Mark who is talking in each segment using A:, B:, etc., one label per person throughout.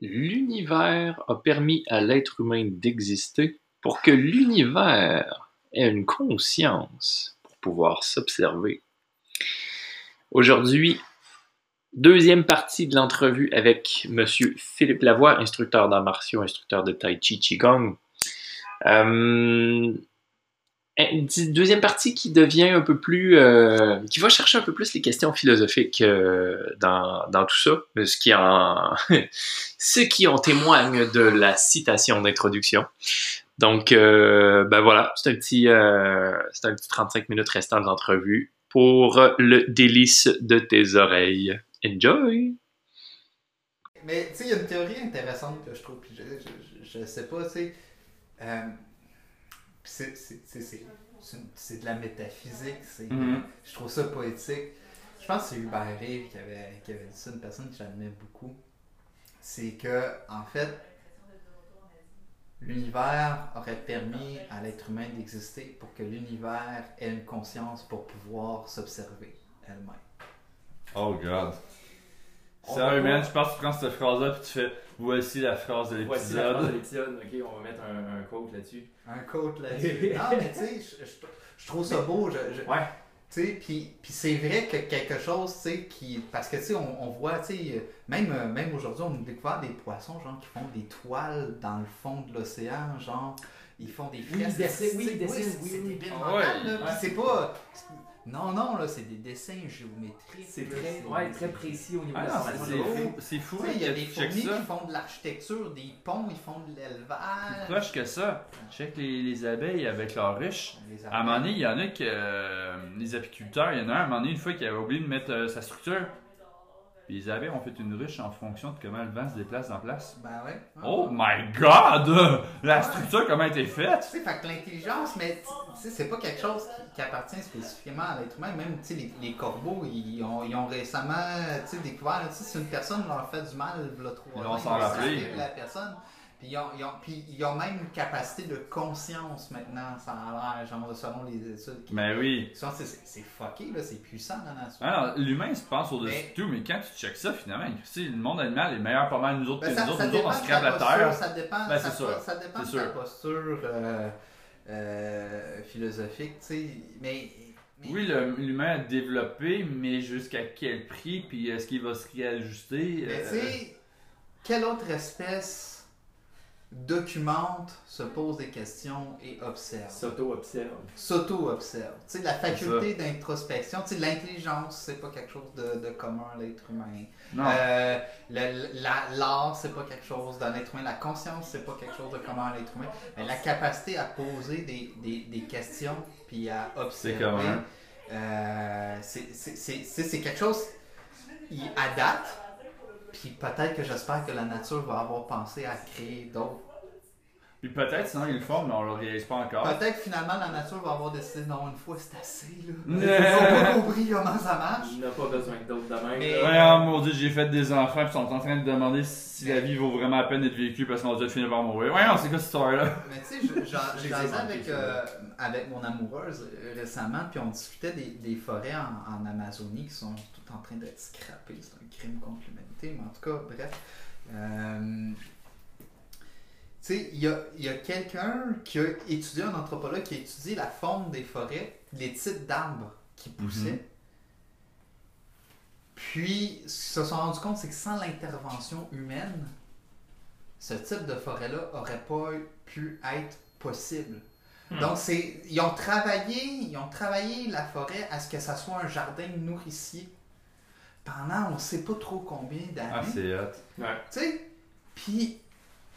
A: l'univers a permis à l'être humain d'exister pour que l'univers ait une conscience pour pouvoir s'observer. Aujourd'hui, deuxième partie de l'entrevue avec M. Philippe Lavoie, instructeur d'arts martiaux, instructeur de Tai Chi Qigong. Euh, deuxième partie qui devient un peu plus. Euh, qui va chercher un peu plus les questions philosophiques euh, dans, tout ça, ce qui, en, ce témoigne de la citation d'introduction. Donc, euh, ben voilà, c'est un, petit, c'est un petit 35 minutes restant de pour le délice de tes oreilles. Enjoy!
B: Mais tu sais, il y a une théorie intéressante que je trouve, puis je, je, je sais pas, tu sais c'est de la métaphysique. Mm-hmm. Je trouve ça poétique. Je pense que c'est Hubert Rive qui avait, qui avait dit ça, une personne que j'admets beaucoup. C'est que, en fait, l'univers aurait permis à l'être humain d'exister pour que l'univers ait une conscience pour pouvoir s'observer elle-même.
C: Oh, God. Sérieux, man, je pense que tu prends cette phrase-là puis tu fais Voici la phrase de l'épisode. Voici la phrase
D: de l'épisode. Ok, on va mettre un, un quote là-dessus.
B: Un quote là-dessus. non, mais tu sais, je, je, trouve ça beau. Je,
D: ouais.
B: Tu sais, puis, puis c'est vrai que quelque chose, tu sais, qui. Parce que, tu sais, on, on, voit, tu sais, même, même aujourd'hui, on a découvert des poissons, genre, qui font des toiles dans le fond de l'océan, genre. Ils font des fresques.
D: Oui, ils dessinent, oui,
B: c'est ah c'est pas. Non, non, là, c'est des dessins géométriques.
D: C'est très, ouais, très précis au niveau
C: ah, de la C'est fou.
B: Il y a des fourmis qui font de l'architecture, des ponts, ils font de l'élevage.
C: Plus proche que ça. Check les, les abeilles avec leurs ruches. À un moment donné, il y en a que. Euh, les apiculteurs, il y en a un, à un moment donné, une fois qui avait oublié de mettre euh, sa structure les abeilles ont fait une ruche en fonction de comment le vent se déplace en place.
B: Ben ouais.
C: Oh my god! La structure, comment elle a été faite?
B: Tu sais, fait que l'intelligence, mais c'est pas quelque chose qui, appartient spécifiquement à l'être humain. Même, tu sais, les, les, corbeaux, ils ont, ils ont récemment, tu sais, découvert, tu sais, si une personne leur fait du mal, là, trop,
C: ils vont s'en rappeler.
B: la personne. Puis ils, ont, ils, ont, puis ils ont même une capacité de conscience maintenant, ça a l'air, genre, selon les études.
C: Mais ben oui.
B: C'est fucké, là, c'est puissant dans la nature.
C: Alors, l'humain se pense au-dessus de tout, mais quand tu checkes ça, finalement, le monde animal est meilleur pas mal nous autres ben, que nous autres. Nous autres, on se crève la terre.
B: Ça dépend, ben, ça, ça, ça, dépend de ta posture euh, euh, philosophique, tu sais. Mais,
C: Oui, l'humain a développé, mais jusqu'à quel prix, puis est-ce qu'il va se réajuster?
B: Mais tu sais, quelle autre espèce documente, se pose des questions et observe.
D: S'auto-observe.
B: S'auto-observe. Tu sais, la faculté d'introspection, tu sais, l'intelligence, c'est pas quelque chose de, de commun à l'être humain.
C: Non.
B: Euh, L'art, c'est pas quelque chose d'un être humain. La conscience, c'est pas quelque chose de commun à l'être humain. Mais la capacité à poser des, des, des questions puis à observer. C'est euh, quelque chose, il, à date, puis peut-être que j'espère que la nature va avoir pensé à créer d'autres.
C: Puis peut-être, sinon ils le font, mais on le réalise pas encore.
B: Peut-être finalement la nature va avoir décidé, non, une fois c'est assez, là. Ils ont pas compris comment ça marche.
D: Il n'a pas besoin d'autres demain.
C: Mais... Ouais, oh, mon dieu, j'ai fait des enfants, puis ils sont en train de demander si la vie vaut vraiment la peine d'être vécue parce qu'on va déjà finir par mourir. Ouais, c'est quoi cette histoire-là?
B: Mais tu sais, j'ai avec, euh, avec mon amoureuse euh, récemment, puis on discutait des, des forêts en, en, Amazonie qui sont toutes en train d'être scrappées. C'est un crime contre l'humanité mais en tout cas, bref. Euh, tu sais, il y a, y a quelqu'un qui a étudié, un anthropologue qui a étudié la forme des forêts, les types d'arbres qui poussaient. Mhm. Puis, ce qu'ils se sont rendus compte, c'est que sans l'intervention humaine, ce type de forêt-là aurait pas pu être possible. Hmm. Donc, c'est, ils ont travaillé, ils ont travaillé la forêt à ce que ça soit un jardin nourricier pendant on sait pas trop combien d'années.
C: Ah, c'est hot.
D: Ouais.
B: Tu sais, puis,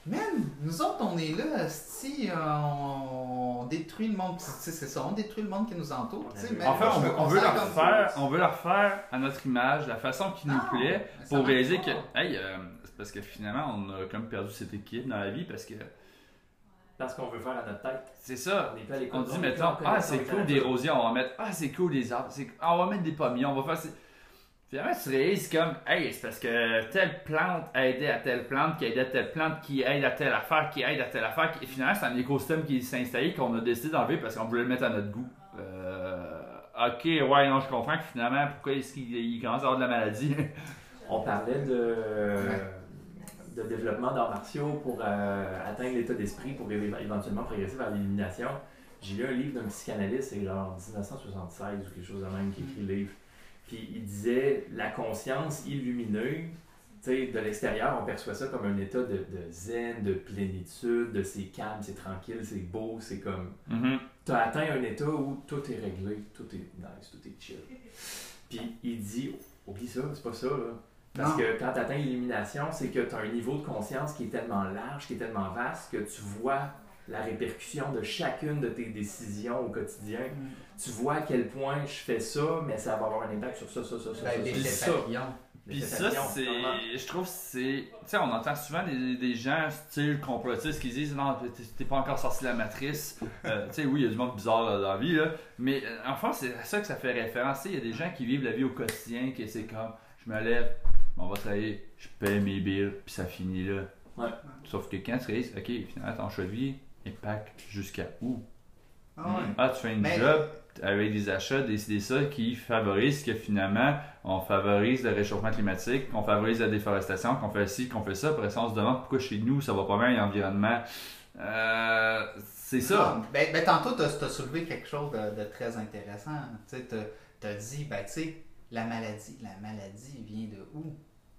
B: même, nous autres, on est là, si on, détruit le monde, c'est ça, on détruit le monde qui nous entoure. en
C: fait, on veut, on, veut le refaire, on veut le refaire à notre image, la façon qui nous plaît, pour réaliser que, hey, euh, c'est parce que finalement, on a comme perdu cette équipe dans la vie parce que
D: parce qu'on veut faire à notre tête.
C: C'est ça. On, on dit, mettons, ah, c'est cool des rosiers, on va mettre, ah, c'est cool des arbres, ah, on va mettre des pommiers, on va faire. Finalement, tu réalises comme, hey, c'est parce que telle plante aidait à telle plante, qui aidait à telle plante, qui aide à telle affaire, qui aide à telle affaire. Et finalement, c'est un écosystème qui s'est installé qu'on a décidé d'enlever parce qu'on voulait le mettre à notre goût. Euh, ok, ouais, non, je comprends que finalement, pourquoi est-ce qu'il commence à avoir de la maladie?
D: On parlait de, développement d'arts martiaux pour euh, atteindre l'état d'esprit, pour éventuellement progresser vers l'illumination. J'ai lu un livre d'un psychanalyste, c'est genre 1976 ou quelque chose de même qui écrit le livre. Puis il disait la conscience illuminée, de l'extérieur, on perçoit ça comme un état de, de zen, de plénitude, de c'est calme, c'est tranquille, c'est beau, c'est comme
C: Mhm.
D: tu as atteint un état où tout est réglé, tout est nice, tout est chill. Puis il dit, oublie ça, c'est pas ça, là. Parce
B: Non.
D: que quand tu atteins l'illumination, c'est que tu as un niveau de conscience qui est tellement large, qui est tellement vaste, que tu vois la répercussion de chacune de tes décisions au quotidien. Tu vois à quel point je fais ça, mais ça va avoir un impact sur ça, ça, ça, ça,
B: Ben,
D: ça, ça.
C: Puis ça, c'est. Je trouve que c'est. Tu sais, on entend souvent des, des gens, style complotistes, qui disent Non, t'es- pas encore sorti de la matrice. Euh, tu sais, oui, il y a du monde bizarre là, dans la vie, là. Mais euh, enfin, c'est à ça que ça fait référence. Tu sais, il y a des gens qui vivent la vie au quotidien, qui c'est comme Je me lève, on va travailler, je paye mes billes, puis ça finit là.
D: Ouais.
C: Sauf que quand tu réalises, ok, finalement, ton choix de vie impact jusqu'à où?
B: Ah ouais.
C: Ah, tu fais une
B: Mais-
C: job avec des achats, décider ça qui favorise que finalement on favorise le réchauffement climatique, qu'on favorise la déforestation, qu'on fait ci, qu'on fait ça. Après ça, on se demande pourquoi chez nous ça va pas bien l'environnement. Euh, c'est ça.
B: Non, Ben, ben, tantôt, tu as, soulevé quelque chose de, de très intéressant. Tu as dit, ben, tu sais, la maladie, la maladie vient de où?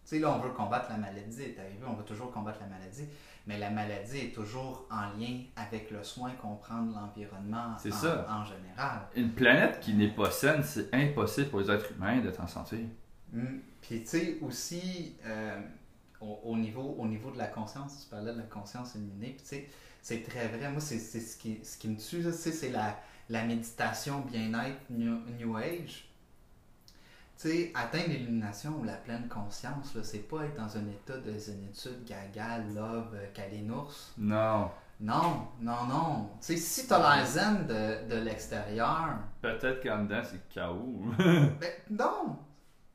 B: Tu sais, là, on veut combattre la maladie, t'as vu, on veut toujours combattre la maladie, mais la maladie est toujours en lien avec le soin qu'on prend de l'environnement en,
C: ça.
B: en général.
C: Une planète qui n'est pas saine, c'est impossible pour les êtres humains d'être en santé.
B: Mm. Puis, tu sais, aussi, euh, au, au niveau, au niveau de la conscience, tu parlais de la conscience illuminée, puis tu sais, c'est très vrai. Moi, c'est ce qui, ce qui me tue, là, tu sais, c'est la, la méditation bien-être New, New Age. Sais, atteindre l'illumination ou la pleine conscience, là, c'est pas être dans un état de zénitude, gaga, love, euh, calinours.
C: Non.
B: Non, non, non. Tu sais, si t'as l'air zen de, de l'extérieur,
C: Peut-être qu'en dedans c'est chaos.
B: ben, non!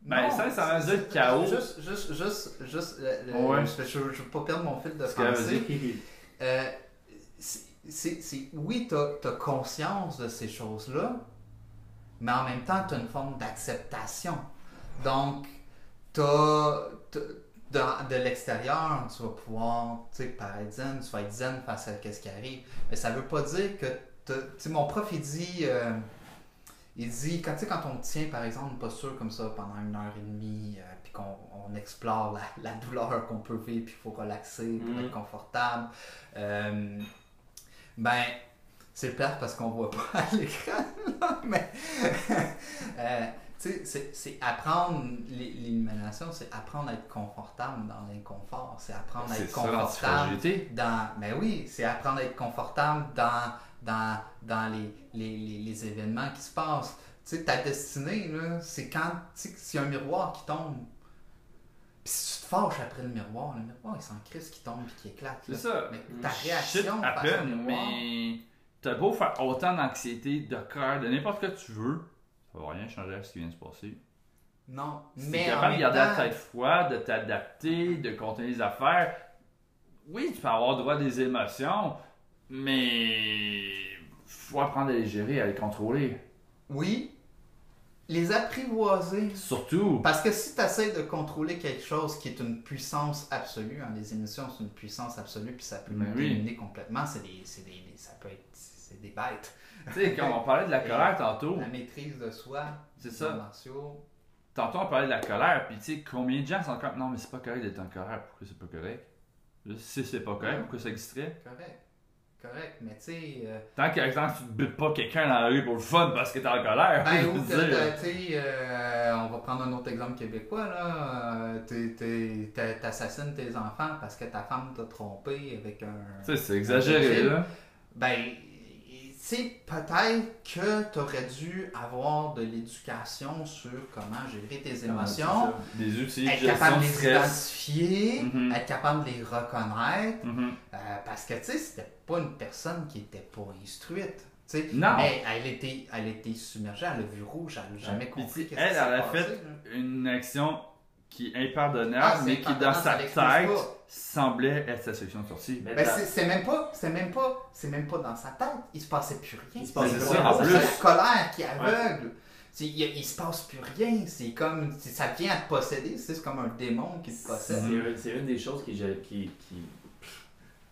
C: Ben, ça, ça
B: c'est-
C: dire chaos.
B: Juste, juste, juste, juste, euh, le-
C: Ouais.
B: je, je, je veux pas perdre mon fil de pensée. Euh, c'est- oui, tu as, conscience de ces choses-là, mais en même temps, tu as une forme d'acceptation. Donc, t'as- t'as- de, de l'extérieur, tu vas pouvoir, tu sais, paraître zen, tu vas être zen face à ce qui arrive. Mais ça veut pas dire que, tu sais, mon prof, il dit, euh, il dit, quand, tu sais, quand on tient, par exemple, une posture comme ça pendant une heure et demie, euh, puis qu'on on explore la, la douleur qu'on peut vivre, puis il faut relaxer pour être confortable, euh, ben, c'est plate parce qu'on voit pas à l'écran, mais euh, tu sais, c'est- apprendre l'illumination, c'est apprendre à être confortable dans l'inconfort, c'est apprendre à être confortable dans. Ben oui, c'est apprendre à être confortable dans, dans, dans les, les, les, les événements qui se passent. Tu sais, ta destinée, là, c'est quand. Tu sais, s'il y a un miroir qui tombe. Puis si tu te fâches après le miroir, le miroir, il s'en crisse qui tombe et qui éclate.
C: C'est ça.
B: Mais ta
C: Shit
B: réaction au miroir.
C: mais t'as beau faire autant d'anxiété, de cœur, de n'importe quoi que tu veux, ça va rien changer à ce qui vient de se passer.
B: Non,
C: Si
B: mais.
C: t'es
B: en
C: capable de garder la tête froide, de t'adapter, de contenir les affaires, oui, tu peux avoir droit à des émotions, mais faut apprendre à les gérer, à les contrôler.
B: Oui. Les apprivoiser.
C: Surtout,
B: Parce que si tu essaies de contrôler quelque chose qui est une puissance absolue, hein, les émissions c'est une puissance absolue, puis ça peut nous
C: oui.
B: dominer complètement, c'est des, c'est des, ça peut être, c'est des bêtes.
C: tu sais, quand on parlait de la colère tantôt,
B: La maîtrise de soi,
C: c'est
B: les
C: ça. Tantôt, on parlait de la colère, puis tu sais, combien de gens sont comme non, mais c'est pas correct d'être en colère, pourquoi c'est pas correct? Si c'est pas correct, pourquoi ça existerait?
B: Correct. Correct, mais tu sais. euh,
C: Tant qu'à exemple, tu te butes pas quelqu'un dans la rue pour le fun parce que t'es en colère,
B: ben, ou tu sais, euh, on va prendre un autre exemple québécois, là. euh, T'assassines tes enfants parce que ta femme t'a trompé avec un.
C: Tu sais, c'est exagéré, là.
B: Ben, sais, peut-être que tu aurais dû avoir de l'éducation sur comment gérer tes émotions,
C: Des outils de
B: être capable de les
C: stress.
B: identifier,
C: Mhm.
B: être capable de les reconnaître,
C: Mhm.
B: euh, parce que, tu sais, c'était pas une personne qui était pas instruite.
C: Non.
B: Mais elle était, elle était submergée, elle a vu rouge, elle n'a jamais compris qu'est-ce
C: elle, elle a fait
B: là.
C: une action qui est impardonnable,
B: Ah,
C: mais qui dans sa tête semblait être sa solution de sortie.
D: Mais
B: Ben,
D: dans-
B: c'est même pas, c'est même pas, c'est même pas dans sa tête. Il se passait plus rien.
D: Il se passait
B: C'est
C: ça, en
B: c'est
C: plus.
B: la colère qui aveugle. Il, il se passe plus rien. C'est comme. Ça vient à te posséder. C'est comme un démon qui te possède.
D: c'est une des choses qui, qui, qui,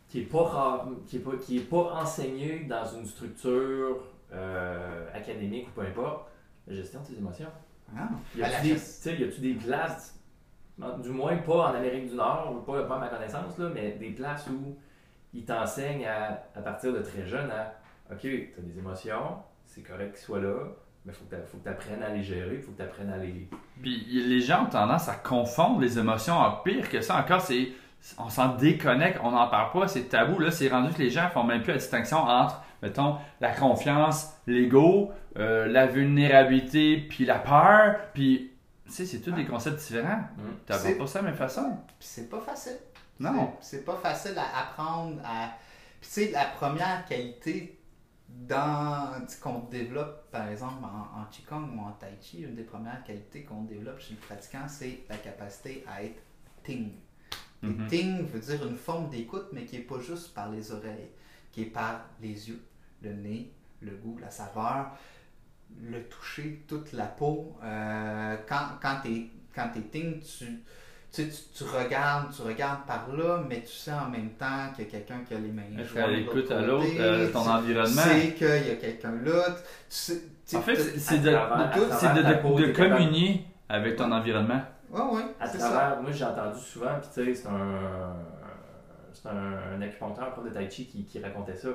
D: qui est pas rare- qui est pas, qui est pas enseignée dans une structure euh, académique ou peu importe, la gestion de ses émotions.
B: Ah.
D: Y a-tu des, y a-tu des places, du moins pas en Amérique du Nord, ou pas, à ma connaissance, là, mais des places où ils t'enseignent à, à partir de très jeune à OK, tu as des émotions, c'est correct qu'ils soient là, mais faut que tu apprennes à les gérer, faut que tu apprennes à les.
C: Puis les gens ont tendance à confondre les émotions. En pire que ça encore, c'est on s'en déconnecte, on n'en parle pas, c'est tabou. Là, c'est rendu que les gens font même plus la distinction entre, mettons, la confiance, l'ego, euh, la vulnérabilité, puis la peur. Puis, tu sais, c'est tous des concepts différents.
D: Mm.
C: Tu
B: C'est-
C: pas ça de la même façon.
B: C'est pas facile.
C: Non.
B: C'est pas facile à apprendre à. Puis tu sais, la première qualité dans qu'on développe, par exemple, en, en Qigong ou en Tai Chi, une des premières qualités qu'on développe chez le pratiquant, c'est la capacité à être ting. Et
C: Mhm.
B: ting veut dire une forme d'écoute, mais qui est pas juste par les oreilles, qui est par les yeux, le nez, le goût, la saveur, le toucher, toute la peau. Euh, quand quand tu es, quand t'es ting, tu, tu, tu, tu regardes, tu regardes par là, mais tu sais en même temps qu'il y a quelqu'un qui a les mains jointes
C: l'écoute à l'autre, euh, ton
B: tu-
C: environnement?
B: Tu sais qu'il y a quelqu'un là. Tu sais,
C: En fait, c'est de, de- de- de-
D: t'es
C: communier avec ton environnement.
B: Ouais, ouais,
D: À
B: c'est
D: travers,
B: ça.
D: moi j'ai entendu souvent, puis tu sais, c'est un, c'est un, un acupuncteur, un prof de Tai Chi qui, qui racontait ça.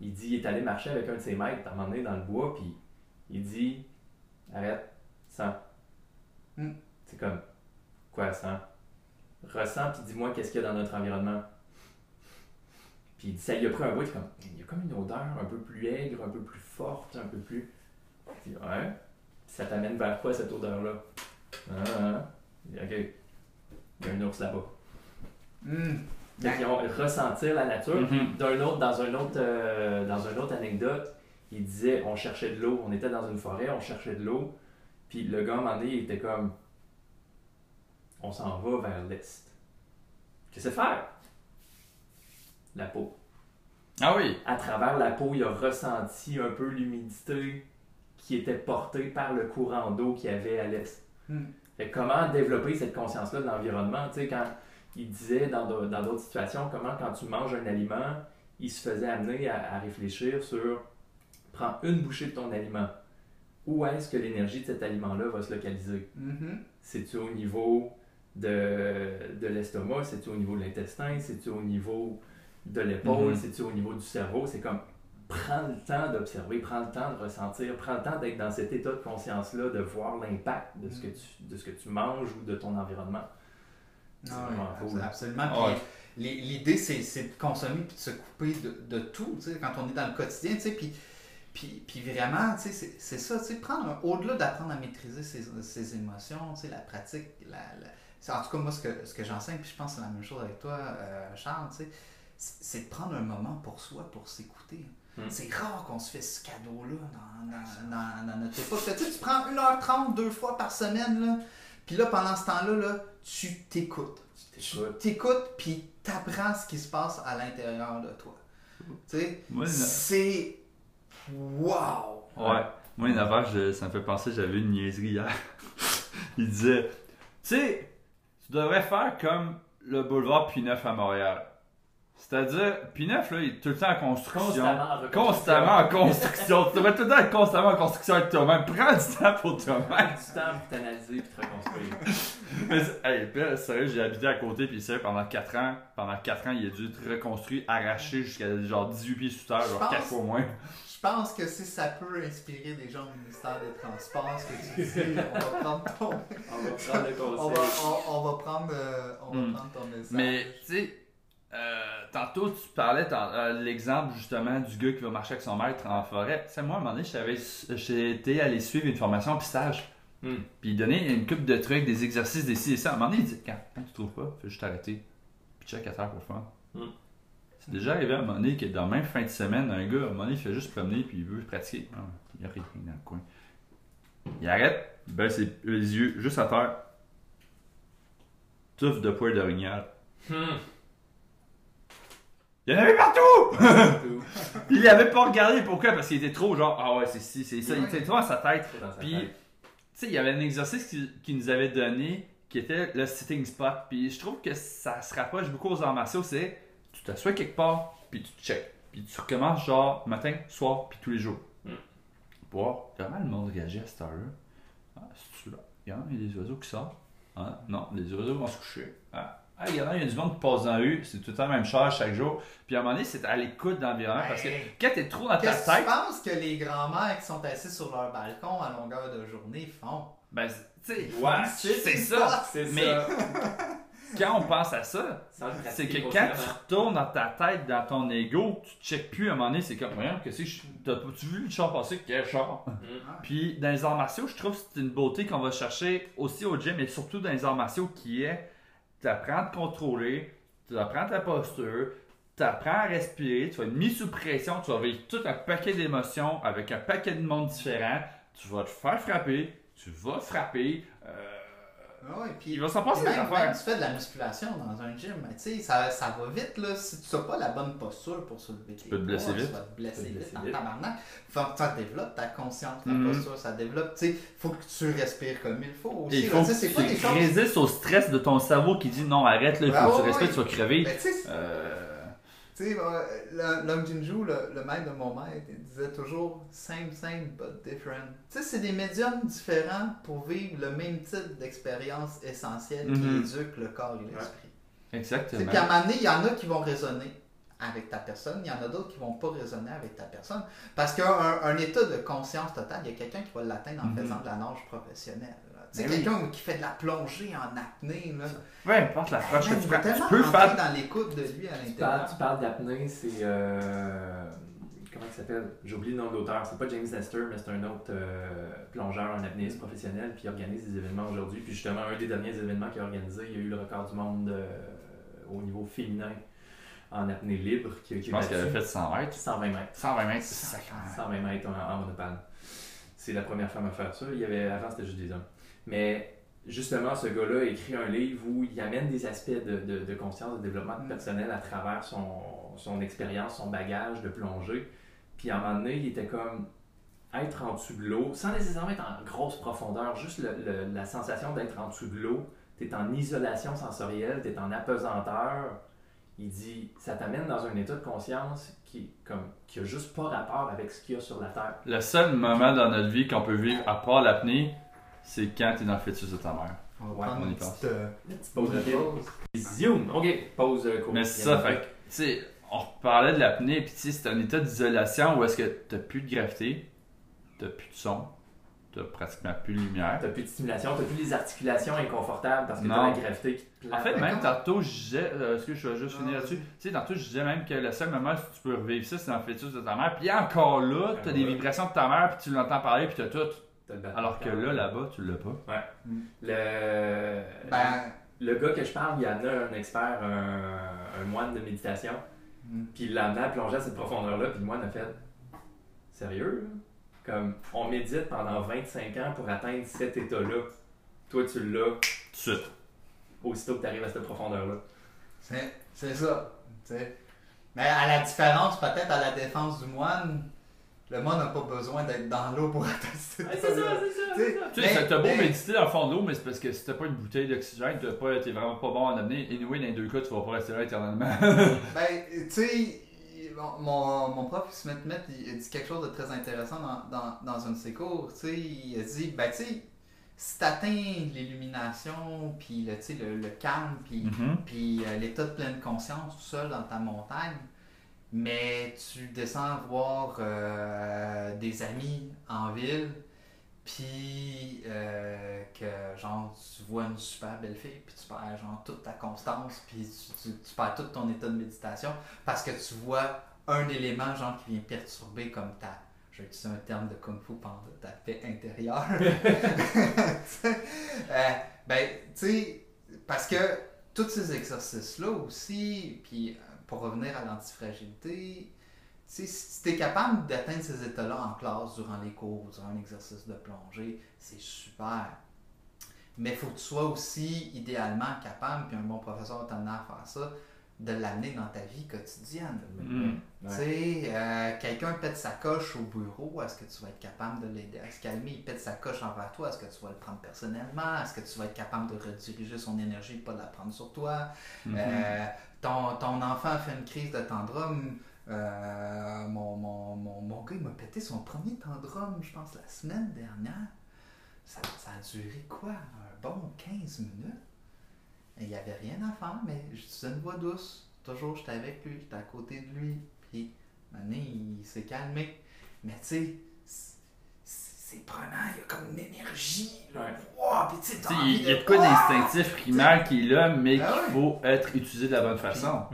D: Il dit, il est allé marcher avec un de ses maîtres à un moment donné dans le bois, puis il dit, arrête, sens.
B: Hmm.
D: C'est comme, quoi, sens? Ressens, puis dis-moi qu'est-ce qu'il y a dans notre environnement. Puis il dit, ça, il a pris un bout, il est comme, il y a comme une odeur un peu plus aigre, un peu plus forte, un peu plus. Il dit, ouais. Ça t'amène vers quoi cette odeur-là? Ah, ah. Il dit, ok. Il y a un ours là-bas.
B: Hmm.
D: Fait qu'ils ont ressentir la nature.
C: Mhm.
D: D'un autre, dans, un autre, euh, dans une autre anecdote, il disait on cherchait de l'eau, on était dans une forêt, on cherchait de l'eau, puis le gars, à un moment donné, il était comme on s'en va vers l'est. Qu'est-ce que c'est faire? La peau.
C: Ah oui.
D: À travers la peau, il a ressenti un peu l'humidité qui était portée par le courant d'eau qu'il y avait à l'est.
B: Hmm.
D: Fait que comment développer cette conscience-là de l'environnement? Tu sais, quand il disait dans d'autres situations, comment quand tu manges un aliment, il se faisait amener à, à réfléchir sur prends une bouchée de ton aliment. Où est-ce que l'énergie de cet aliment-là va se localiser?
B: Mhm.
D: C'est-tu au niveau de, de l'estomac? C'est-tu au niveau de l'intestin? C'est-tu au niveau de l'épaule?
C: Mhm.
D: C'est-tu au niveau du cerveau? C'est comme prends le temps d'observer, prends le temps de ressentir, prends le temps d'être dans cet état de conscience-là, de voir l'impact de, ce que tu, de ce que tu manges ou de ton environnement. C'est
B: Ah
D: vraiment
B: ouais,
D: cool.
B: Absolument.
C: Ah ouais.
B: L'idée, c'est c'est de consommer puis de se couper de, de tout, tu sais, quand on est dans le quotidien, tu sais, puis, puis, puis vraiment, tu sais, c'est- ça, tu sais, prendre au-delà d'apprendre à maîtriser ses, ses émotions, tu sais, la pratique, la, en tout cas, moi, ce que, ce que j'enseigne, puis je pense que c'est la même chose avec toi, euh, Charles, tu sais, c'est de prendre un moment pour soi, pour s'écouter.
D: Hmm.
B: C'est rare qu'on se fait ce cadeau-là dans, dans, dans- dans notre époque. Tu prends 1h30 deux fois par semaine, là, puis là, pendant ce temps-là, là, tu t'écoutes.
D: Tu t'écoutes.
B: puis t'apprends ce qui se passe à l'intérieur de toi. C'est. Wow!
C: Ouais. Moi, une affaire, je- ça me fait penser, j'avais une niaiserie hier. Il disait, tu sais, tu devrais faire comme le boulevard P9 à Montréal. C'est-à-dire, P9, là, il est tout le temps en construction.
D: Constamment en reconstruction.
C: Constamment en construction. tu devrais tout le temps être constamment en construction avec toi-même. Prends du temps pour toi-même.
D: du temps pour t'analyser et te reconstruire.
C: Mais, c'est- hey, sérieux, j'ai habité à côté, puis sérieux, pendant 4 ans, pendant 4 ans, il a dû être reconstruit, arraché jusqu'à genre 18 pieds sous terre, genre
B: pense-
C: 4 fois moins.
B: Je pense que si ça peut inspirer des gens au ministère des Transports, ce que tu dis, on va prendre ton,
D: On va prendre le
B: on
D: conseil.
B: va, on, on va prendre, euh, on va
C: Hmm.
B: prendre ton message.
C: Mais, tu sais, euh, tantôt, tu parlais euh, l'exemple justement du gars qui va marcher avec son maître en forêt. Tu sais, moi, à un moment donné, j'avais- j'étais allé suivre une formation pistage.
D: Hmm.
C: Puis il donnait une coupe de trucs, des exercices, des ci et ça. À un moment donné, il dit quand, quand tu trouves pas, fais juste arrêter. Puis check à terre pour faire.
D: Hmm.
C: C'est déjà arrivé à un moment donné que dans la même fin de semaine, un gars, à un moment donné, il fait juste promener puis il veut pratiquer. Ah, il y a rien dans le coin. Il arrête, il baisse les, les yeux juste à terre. Touffe de poil d'orignal.
D: Hmm.
C: Il y en avait partout! Il avait pas regardé. Pourquoi? Parce qu'il était trop genre, ah ouais, c'est ci, c'est ça. Il était trop dans sa tête.
D: Tout dans sa
C: Puis, tu sais, il y avait un exercice qu'il qu'il nous avait donné qui était le sitting spot. Puis je trouve que ça se rapproche beaucoup aux arts martiaux. C'est tu t'assois quelque part, puis tu te check. Puis tu recommences genre matin, soir, puis tous les jours.
D: Mm.
C: Pour voir comment le monde réagit à cette heure-là. Ah, c'est-tu là? Il y a des oiseaux qui sortent. Ah, non, les oiseaux vont se coucher. Ah, ah regarde, il y a du monde qui passe dans la rue. C'est tout le temps la même chose chaque jour. Puis à un moment donné, c'est à l'écoute de l'environnement. Parce que quand t'es trop dans ta
B: Qu'est-ce que tu
C: tête,
B: penses que les grands-mères qui sont assis sur leur balcon à longueur de journée font?
C: ben, tu sais,
D: Ouais,
C: c'est ça.
D: c'est
C: Mais
D: ça.
C: quand on pense à ça, c'est que quand tu retournes dans ta tête, dans ton ego, tu checkes plus à un moment donné, c'est comme, voyons, qu'est-ce que je. T'as-tu vu le char passer? Quel char?
D: Mm.
C: Puis dans les arts martiaux, je trouve que c'est une beauté qu'on va chercher aussi au gym, et surtout dans les arts martiaux, qui est tu apprends à te contrôler, tu apprends ta posture, tu apprends à respirer, tu vas être mis sous pression, tu vas vivre tout un paquet d'émotions avec un paquet de monde différent, tu vas te faire frapper, tu vas frapper, euh,
B: Ah ouais, puis
C: il va s'en passer
B: même, même tu fais de la musculation dans un gym, mais tu sais, ça, ça va vite là. Si tu n'as pas la bonne posture pour soulever tes
C: peux te blesser vite.
B: Tu vas te blesser
D: Tu
B: vite
D: blesser
B: en
D: vite.
B: tabarnak. Faut que ça développe ta conscience, ta
C: Mhm.
B: posture, ça développe. Tu sais, faut que tu respires comme il faut aussi.
C: Et il
B: là.
C: faut
B: Tu c'est
C: que
B: pas des
C: tu
B: choses.
C: résistes au stress de ton cerveau qui dit non, arrête là, il faut
B: Ah
C: que tu
B: ouais.
C: tu vas crever.
B: Mais tu sais, Tu sais, le- Long Jinju, le, le maître de mon maître, il disait toujours same, same, but different. Tu sais, c'est des médiums différents pour vivre le même type d'expérience essentielle
C: Mhm.
B: qui éduque le corps et l'esprit. Tu sais,
C: exactement.
B: Puis à un moment donné, il y en a qui vont résonner avec ta personne, il y en a d'autres qui vont pas résonner avec ta personne. Parce qu'un un, état de conscience totale, il y a quelqu'un qui va l'atteindre en
C: Mhm.
B: faisant de la nage professionnelle. Tu sais,
C: Ben oui.
B: quelqu'un qui fait de la plongée en apnée. Là.
C: Peu importe l'approche que
B: Man,
C: tu prends, tu peux faire.
B: dans l'écoute de lui à
D: Tu
B: l'intérieur.
D: parles, tu parles d'apnée, c'est. euh, comment il s'appelle? J'ai oublié le nom de l'auteur. C'est pas James Nestor, mais c'est un autre euh, plongeur, un apnéiste professionnel, puis il organise des événements aujourd'hui. Puis justement, un des derniers événements qu'il a organisé, il y a eu le record du monde euh, au niveau féminin en apnée libre qui
C: Je pense qu'elle
D: battu.
C: a fait 100 mètres.
D: 120 mètres.
C: 120 mètres, c'est sacrément.
D: 120 mètres en, en monopale. C'est la première femme à faire ça. Il y avait, avant, c'était juste des hommes. Mais justement, ce gars-là a écrit un livre où il amène des aspects de, de- de conscience, de développement
B: Mm.
D: personnel à travers son, son expérience, son bagage de plongée. Puis à un moment donné, il était comme être en dessous de l'eau, sans nécessairement être en grosse profondeur, juste le- le- la sensation d'être en dessous de l'eau. Tu es en isolation sensorielle, tu es en apesanteur. Il dit, ça t'amène dans un état de conscience qui, comme, qui a juste pas rapport avec ce qu'il y a sur la Terre.
C: Le seul moment dans notre vie qu'on peut vivre à part l'apnée, c'est quand tu es dans le fœtus de ta mère?
B: On va
D: Ouais,
B: prendre
C: on y
B: une
C: pense?
B: petite, euh,
D: pause
B: pause.
D: rapide. Zoom! Ok, pause euh, courte.
C: Mais c'est ça, fait que, tu sais, on parlait de l'apnée, puis tu sais, c'est un état d'isolation où est-ce que t'as plus de gravité, t'as plus de son, t'as pratiquement plus de lumière.
D: T'as plus de stimulation, t'as plus les articulations inconfortables parce que t'as la gravité qui te
C: En fait, même tantôt, je disais, euh, est-ce que je vais juste
B: Ah,
C: finir
B: vas-y.
C: là-dessus? Tu sais, tantôt, je disais même que le seul moment où tu peux revivre ça, c'est dans le fœtus de ta mère. Puis encore là, t'as
D: Ah,
C: des
D: ouais.
C: vibrations de ta mère, puis tu l'entends parler, puis t'as tout. Alors que là, là-bas, tu l'as pas.
D: Le...
B: Ben,
D: le gars que je parle, il y en a un expert, un, un moine de méditation.
B: Mm.
D: Puis il l'a amené à plonger à cette profondeur-là, puis le moine a fait Sérieux là? Comme on médite pendant 25 ans pour atteindre cet état-là. Toi, tu l'as
C: Tout de suite.
D: aussitôt que tu arrives à cette profondeur-là.
B: c'est c'est ça. Mais à la différence, peut-être à la défense du moine, le moine n'a pas besoin d'être dans l'eau pour atteindre cette
D: c'est ça,
B: état-là.
D: c'est ça,
B: Tu sais,
D: c'est ça.
C: Tu sais, t'as beau
B: mais-
C: méditer dans le fond de l'eau, mais c'est parce que si t'as pas une bouteille d'oxygène, t'as pas, t'es vraiment pas bon en amener. Anyway, dans les deux cas, tu vas pas rester là éternellement.
B: Ben, tu sais, mon, mon, mon prof Smith Met, il a dit quelque chose de très intéressant dans, dans, dans un de ses cours. Tu sais, il a dit, ben, tu sais, si t'atteins l'illumination, puis le, tu sais, le, le calme, puis
C: Mhm.
B: puis euh, l'état de pleine conscience tout seul dans ta montagne, mais tu descends voir euh, des amis en ville, puis euh, que genre tu vois une super belle fille, puis tu perds genre toute ta constance, puis tu, tu, tu perds tout ton état de méditation parce que tu vois un élément genre qui vient perturber comme ta je vais utiliser un terme de kung fu pendant ta paix intérieure. Euh, ben, tu sais, parce que tous ces exercices-là aussi, puis pour revenir à l'antifragilité, tu sais, si tu es capable d'atteindre ces états-là en classe durant les cours, durant un exercice de plongée, c'est super. Mais il faut que tu sois aussi idéalement capable, puis un bon professeur va t'amener à faire ça, de l'amener dans ta vie quotidienne.
C: Mm.
B: Tu sais, euh, quelqu'un pète sa coche au bureau, est-ce que tu vas être capable de l'aider? À se calmer? Il pète sa coche envers toi, est-ce que tu vas le prendre personnellement? Est-ce que tu vas être capable de rediriger son énergie et pas de la prendre sur toi?
C: Mhm.
B: Euh, ton, ton enfant fait une crise de tendrum. Euh, mon, mon, mon, mon gars, il m'a pété son premier tendrum, je pense, la semaine dernière. Ça, ça a duré quoi? Un bon 15 minutes? Il n'y avait rien à faire, mais je disais une voix douce. Toujours, j'étais avec lui, j'étais à côté de lui. Puis, maintenant, il s'est calmé. Mais tu sais, c'est- prenant, il y a comme une énergie. Là.
D: Ouais.
B: Wow, puis tu sais,
C: Tu
B: t'as
C: sais,
B: envie
C: il y a
B: de-
C: quoi
B: Ah!
C: d'instinctif primaire qui est là, mais
B: Ah
C: qu'il
B: ouais.
C: faut être utilisé de la bonne façon.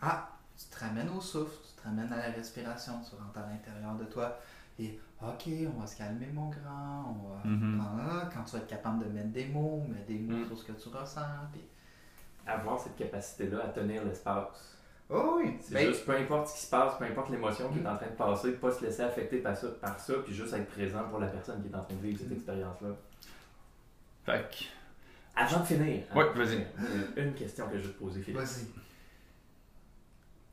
B: Ah, tu te ramènes au souffle, tu te ramènes à la respiration, tu rentres à l'intérieur de toi. Et ok, on va se calmer, mon grand. On va
C: Mhm.
B: prendre- quand tu vas être capable de mettre des mots, mettre des mots
D: Mhm.
B: sur ce que tu ressens. Puis...
D: Avoir cette capacité-là à tenir l'espace.
B: Oh oui,
D: C'est
B: ben,
D: juste peu importe ce qui se passe, peu importe l'émotion qui est en train de passer, pas se laisser affecter par ça, par ça, puis juste être présent pour la personne qui est en train de vivre cette
B: Mm.
D: expérience-là.
C: Fait que,
D: Avant de finir, de
C: vas-y.
D: une question que je vais te poser, Philippe.
B: vas-y.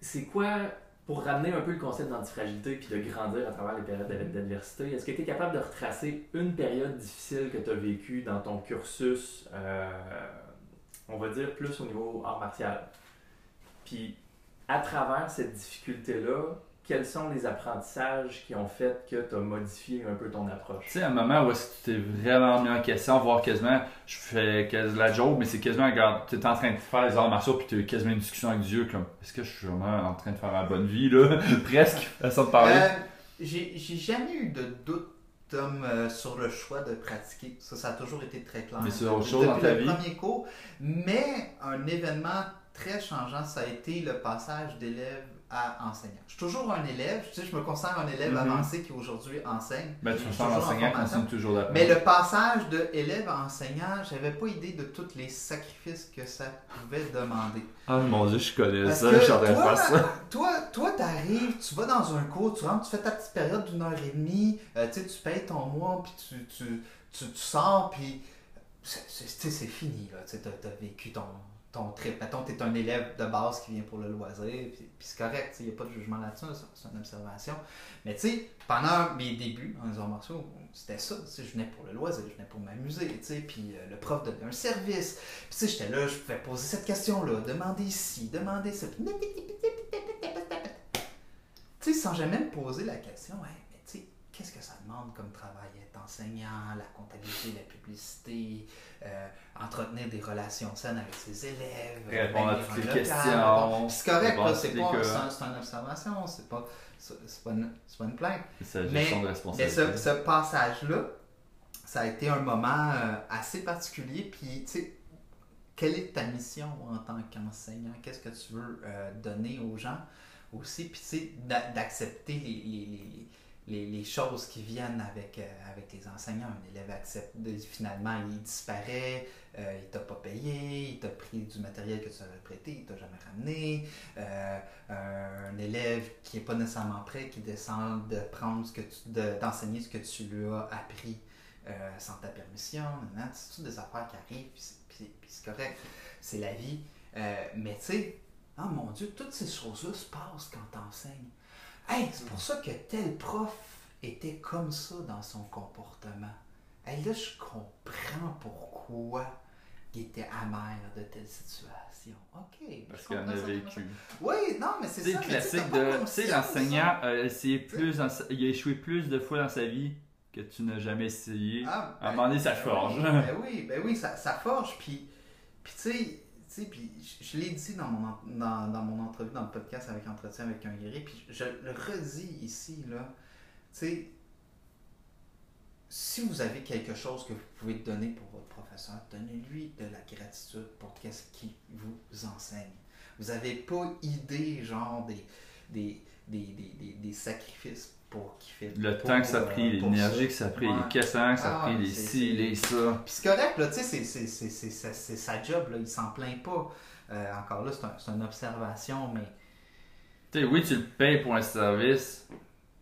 D: C'est quoi, pour ramener un peu le concept d'antifragilité puis de grandir à travers les périodes d'ad- d'adversité, est-ce que tu es capable de retracer une période difficile que tu as vécue dans ton cursus, euh, on va dire plus au niveau art martial? Puis, à travers cette difficulté-là, quels sont les apprentissages qui ont fait que tu as modifié un peu ton approche?
C: tu sais, un moment où est-ce que tu t'es vraiment mis en question, voire quasiment, je fais quasi la joke, mais c'est quasiment, regarde, tu es en train de faire les arts martiaux, puis tu as quasiment une discussion avec Dieu, comme, est-ce que je suis vraiment en train de faire ma bonne vie, là? Presque, façon de parler.
B: Euh, J'ai j'ai jamais eu de doute, Tom, euh, sur le choix de pratiquer. Ça, ça a toujours été très clair.
C: Mais c'est autre chose dans ta
B: le
C: vie?
B: premier cours. Mais un événement très changeant, ça a été le passage d'élève à enseignant. Je suis toujours un élève, tu sais, je me considère un élève
C: Mhm.
B: avancé qui aujourd'hui enseigne.
C: ben, tu
B: toujours en
C: enseignant, continue toujours d'apprendre.
B: Mais le passage de élève à enseignant, j'avais pas idée de tous les sacrifices que ça pouvait demander.
C: Ah mon dieu, je connais
B: Parce
C: ça, je suis en train de
B: toi,
C: faire ça.
B: Toi, toi, t'arrives, tu vas dans un cours, tu rentres, tu fais ta petite période d'une heure et demie, euh, tu sais, tu payes ton mois, puis tu, tu, tu, tu sors, puis c'est- tu fini, là, tu sais, t'as vécu ton, ton trip. Mettons, t'es un élève de base qui vient pour le loisir, puis, c'est correct, il n'y a pas de jugement là-dessus, c'est- une observation. Mais tu sais, pendant mes débuts les arts martiaux, c'était ça, tu je venais pour le loisir, je venais pour m'amuser, tu sais, puis euh, le prof donnait un service, puis tu sais, j'étais là, je pouvais poser cette question-là, demander ici, demander ça, puis tu sais, sans jamais me poser la question, mais tu sais, qu'est-ce que ça demande comme travail, la comptabilité, la publicité, euh, entretenir des relations saines avec ses élèves,
C: Répondre à toutes les questions.
B: bon, C'est correct, c'est pas, c'est un- c'est une observation, c'est pas, c'est pas, une- c'est pas une plainte. Mais- ce, ce passage-là, ça a été un moment euh, assez particulier. Puis, tu sais, quelle est ta mission en tant qu'enseignant? Qu'est-ce que tu veux euh, donner aux gens aussi? Puis, tu sais, d'a- d'accepter les, les, les, les, choses qui viennent avec, euh, avec les enseignants. Un élève accepte, finalement, il disparaît, euh, il t'a pas payé, il t'a pris du matériel que tu avais prêté, il t'a jamais ramené. Euh, un élève qui n'est pas nécessairement prêt, qui descend de prendre ce que tu, de- d'enseigner ce que tu lui as appris euh, sans ta permission. C'est toutes des affaires qui arrivent, puis c'est, correct, c'est la vie. Euh, mais tu sais, oh mon Dieu, toutes ces choses-là se passent quand tu enseignes. Hey, c'est pour ça que tel prof était comme ça dans son comportement. Hey, là, je comprends pourquoi il était amer de telle situation. OK.
C: Parce qu'il en a vécu.
B: oui, non, mais c'est
C: C'est
B: ça. sais,
C: classique de. Tu sais, l'enseignant, euh, a essayé plus dans sa- il a échoué plus de fois dans sa vie que tu n'as jamais essayé.
B: Ah,
C: À un moment donné, ça
B: ben
C: forge.
B: oui, Ben oui, ben oui, ça, ça forge. Puis, puis tu sais, sais, puis je, l'ai dit dans mon, dans, dans mon entrevue, dans le podcast avec Entretien avec un guéri, puis je le redis ici, là. Si vous avez quelque chose que vous pouvez donner pour votre professeur, donnez-lui de la gratitude pour ce qu'il vous enseigne. Vous n'avez pas idée, genre, des, des, des, des, des sacrifices pour.
C: Le temps que ça a pris, l'énergie que ça a pris, les questions que ça a
B: Ah
C: pris, les ci, les ça.
B: Puis c'est correct, là, tu sais, c'est- sa job, là, il s'en plaint pas. Euh, encore là, c'est un- c'est une observation, mais
C: Tu sais, oui, tu le payes pour un service,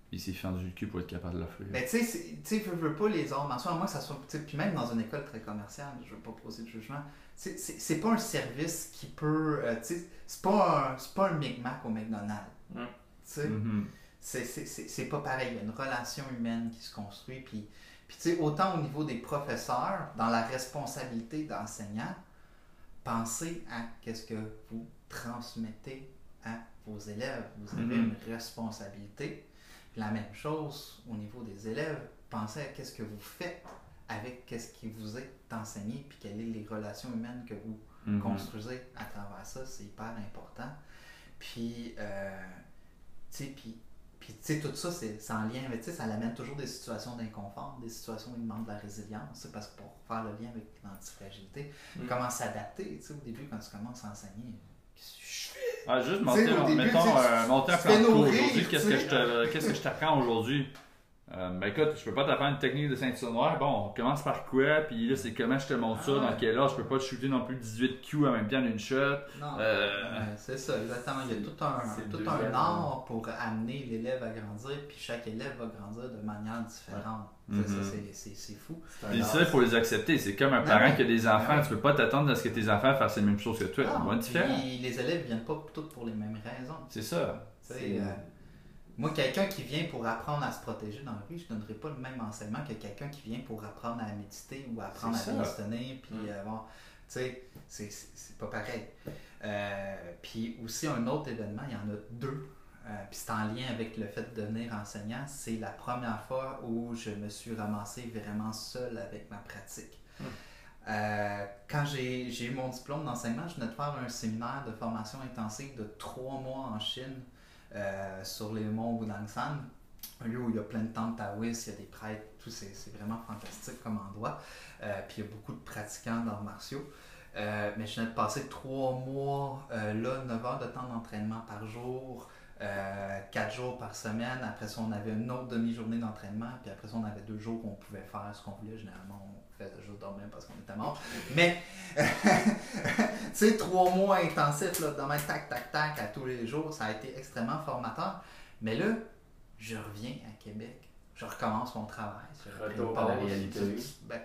C: Il s'est fendu le cul pour être capable de l'offrir.
B: Mais tu sais, tu veux, pas les arts martiaux, à moins que ça soit. tu sais, Puis même dans une école très commerciale, je veux pas poser de jugement, c'est- pas un service qui peut. euh, tu sais, c'est pas, un- c'est pas un Micmac au McDonald's.
D: Mm.
B: Tu sais,
C: Mhm.
B: c'est- c'est pas pareil. Il y a une relation humaine qui se construit. Puis, puis tu sais, autant au niveau des professeurs, dans la responsabilité d'enseignant, pensez à qu'est-ce que vous transmettez à vos élèves. Vous avez
C: Mhm.
B: une responsabilité. Puis la même chose au niveau des élèves, pensez à qu'est-ce que vous faites avec qu'est-ce qui vous est enseigné, puis quelles sont les relations humaines que vous
C: Mhm.
B: construisez à travers ça, c'est hyper important. Puis, euh, tu sais, puis, puis tu sais, tout ça, c'est en lien avec, tu sais, ça amène toujours des situations d'inconfort, des situations où il demande de la résilience, parce que pour faire le lien avec l'antifragilité,
D: Mm.
B: comment s'adapter, tu sais, au début, quand tu commences à enseigner, qu'est-ce que je fais?
C: Ah, juste monter,
B: début,
C: mettons, euh, un plan de cours aujourd'hui. qu'est-ce que je t'apprends aujourd'hui? Euh, ben écoute, je peux pas t'apprendre une technique de ceinture noire. Bon, on commence par quoi? Puis là, c'est comment je te montre ça?
B: Ah ouais.
C: Dans quel âge? Je peux pas te shooter non plus 18 Q en même temps d'une shot.
B: Non,
C: Euh,
B: ouais, c'est ça, exactement. Il y a tout un, tout un art pour amener l'élève à grandir, puis chaque élève va grandir de manière différente.
C: Ouais. Mhm.
B: c'est- c'est fou.
C: Puis ça, il faut les accepter. C'est comme un parent qui a des enfants. Tu peux pas t'attendre à ce que tes enfants fassent les mêmes choses que toi. C'est pas différent.
B: puis les élèves viennent pas toutes pour les mêmes raisons.
C: C'est ça.
D: C'est-
B: euh, moi, quelqu'un qui vient pour apprendre à se protéger dans la rue, je ne donnerai pas le même enseignement que quelqu'un qui vient pour apprendre à méditer ou apprendre à bien se tenir. Puis,
D: Mm.
B: bon, tu sais, c'est- pas pareil. Euh, puis aussi, un autre événement, il y en a deux. Euh, puis c'est en lien avec le fait de devenir enseignant. C'est la première fois où je me suis ramassé vraiment seul avec ma pratique.
D: Mm.
B: Euh, quand j'ai j'ai eu mon diplôme d'enseignement, je venais de faire un séminaire de formation intensive de trois mois en Chine euh, sur les monts Wudangsan, un lieu où il y a plein de temples taoïstes, il y a des prêtres, tout c'est vraiment fantastique comme endroit. Euh, puis il y a beaucoup de pratiquants d'arts martiaux. Euh, mais je venais de passer trois mois euh, là, 9 heures de temps d'entraînement par jour, quatre jours par semaine. Après ça, on avait une autre demi-journée d'entraînement. Puis après ça, on avait deux jours où on pouvait faire ce qu'on voulait. Généralement, faisait juste dormir parce qu'on était mort. Mais, tu sais, trois mois intensifs, là, de même, tac, tac, tac, à tous les jours, ça a été extrêmement formateur. Mais là, je reviens à Québec. Je recommence mon travail.
D: Retour à la réalité.
B: Ben,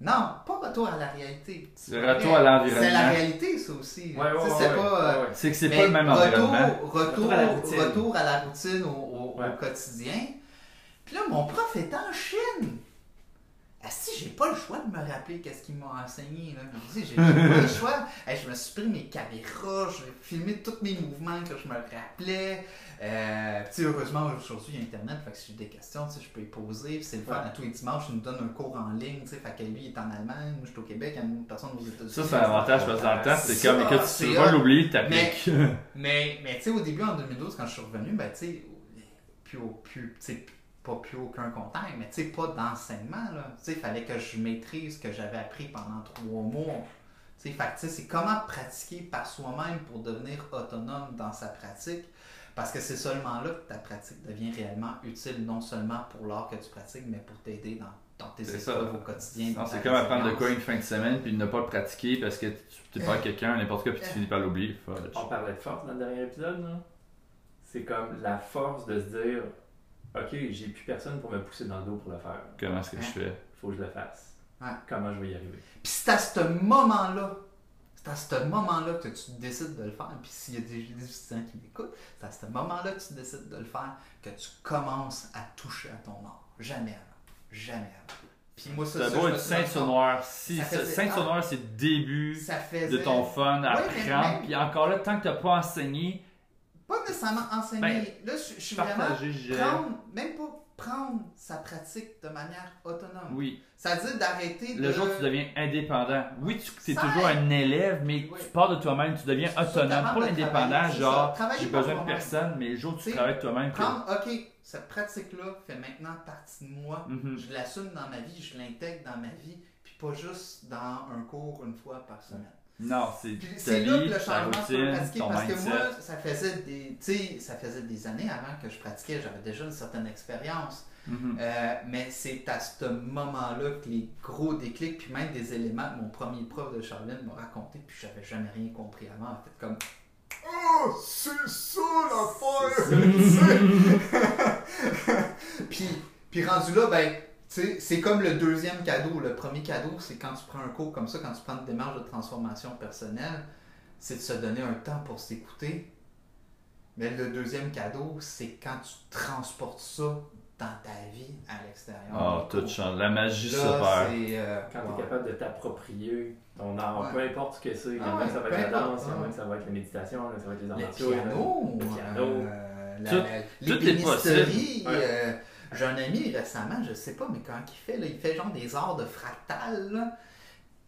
B: non, pas retour à la réalité.
C: C'est retour à l'environnement.
B: C'est la réalité, ça aussi.
D: Ouais, ouais,
B: Tu sais,
D: ouais,
B: c'est
D: ouais,
B: pas.
D: ouais, ouais.
C: C'est que c'est pas le même
B: retour,
C: environnement.
B: Retour,
D: Retour à la routine.
B: retour à la routine au, au- au
D: Ouais.
B: quotidien. Puis là, mon prof est en Chine. Si j'ai pas le choix de me rappeler qu'est-ce qu'il m'a enseigné. Là. Je j'ai pas le choix. Hey, je me suis pris mes caméras, j'ai filmé tous mes mouvements que je me rappelais. Euh, puis, heureusement, aujourd'hui, il y a Internet, fait que si j'ai des questions, je peux y poser. Puis c'est le fun,
D: Ouais.
B: à tous les dimanches, il nous donne un cours en ligne. Fait que lui, il est en Allemagne, moi, je suis au Québec, il y a une personne aux États-Unis.
C: Ça, c'est un avantage parce que dans le temps, c'est comme,
B: c'est
C: tu veux pas l'oublier, t'appliques.
B: Mais, mais tu sais, au début, en 2012, quand je suis revenu, ben, tu sais, sais, pas plus aucun contact, mais tu sais, pas d'enseignement, là. Tu sais, il fallait que je maîtrise ce que j'avais appris pendant trois mois. Tu sais, fait que, tu sais, c'est comment pratiquer par soi-même pour devenir autonome dans sa pratique? Parce que c'est seulement là que ta pratique devient réellement utile, non seulement pour l'art que tu pratiques, mais pour t'aider dans, dans tes
C: C'est ça.
B: épreuves au quotidien.
C: Non, c'est comme apprendre de quoi une fin de semaine puis de ne pas le pratiquer parce que tu t'es pas quelqu'un, n'importe quoi, puis tu finis par l'oublier.
D: On parlait de force dans le dernier épisode, là. C'est comme la force de se dire Ok, j'ai plus personne pour me pousser dans le dos pour le faire.
C: Comment est-ce que je fais?
D: Faut que je le fasse.
B: Ouais.
D: Comment je vais y arriver?
B: Puis c'est à ce moment-là, c'est à ce moment-là que tu décides de le faire. Puis s'il y a des, des étudiants qui m'écoutent, c'est à ce moment-là que tu décides de le faire que tu commences à toucher à ton art. Jamais avant. Jamais avant. Puis moi, ça,
C: Ça
B: ça,
C: doit
B: je
C: être ceinture noire. Si,
B: Ça
C: ça-
B: faisait-
C: ceinture
B: ah.
C: noire, c'est le début
B: Ça faisait...
C: de ton fun à
B: Ouais, mais
C: apprendre.
B: même-
C: Puis encore là, tant que t'as pas enseigné,
B: Pas nécessairement enseigner.
C: Ben,
B: là, je, je suis vraiment... Prendre, même pas prendre sa pratique de manière autonome.
C: Oui.
B: C'est-à-dire d'arrêter de...
C: Le jour où tu deviens indépendant, oui, tu es
B: Ça
C: toujours un élève, mais
B: Oui.
C: tu pars de toi-même, tu deviens autonome. Pas indépendant, genre, j'ai besoin de personne, mais le jour où tu travailles de toi-même,
B: Prendre, OK, cette pratique-là fait maintenant partie de moi.
C: Mhm.
B: Je l'assume dans ma vie, je l'intègre dans ma vie, puis pas juste dans un cours une fois par semaine.
C: Non, c'est
B: Puis
C: ta
B: c'est là que le changement
C: routine,
B: pratiquer
C: ton
B: parce que moi, ça faisait des, tu sais, ça faisait des années avant que je pratiquais, j'avais déjà une certaine expérience.
C: Mhm.
B: Euh, mais c'est à ce moment-là que les gros déclics, puis même des éléments que mon premier prof de Charlene m'a raconté, puis j'avais jamais rien compris avant. En fait, comme Oh, c'est ça l'affaire! Tu sais? rendu là, ben, c'est comme le deuxième cadeau. Le premier cadeau, c'est quand tu prends un cours comme ça, quand tu prends une démarche de transformation personnelle, c'est de se donner un temps pour s'écouter. Mais le deuxième cadeau, c'est quand tu transportes ça dans ta vie à l'extérieur.
C: Oh, tout change. La magie
B: Là, euh,
D: Quand
B: wow.
D: tu es capable de t'approprier ton art,
B: Ouais.
D: peu importe ce que c'est, il y en
B: Ah
D: a
B: ouais,
D: que ça va être la danse, il y en a
B: ouais.
D: que ça va être la méditation, ça va être les arts
B: Le
D: martiaux, là.
B: piano,
D: le piano.
B: euh, la-
C: Tout-
B: la-
C: tout est
B: l'ébénisterie,
D: possible. Ouais.
B: euh, J'ai un ami récemment, je sais pas, mais quand il fait, là, il fait genre des arts de fractal, là,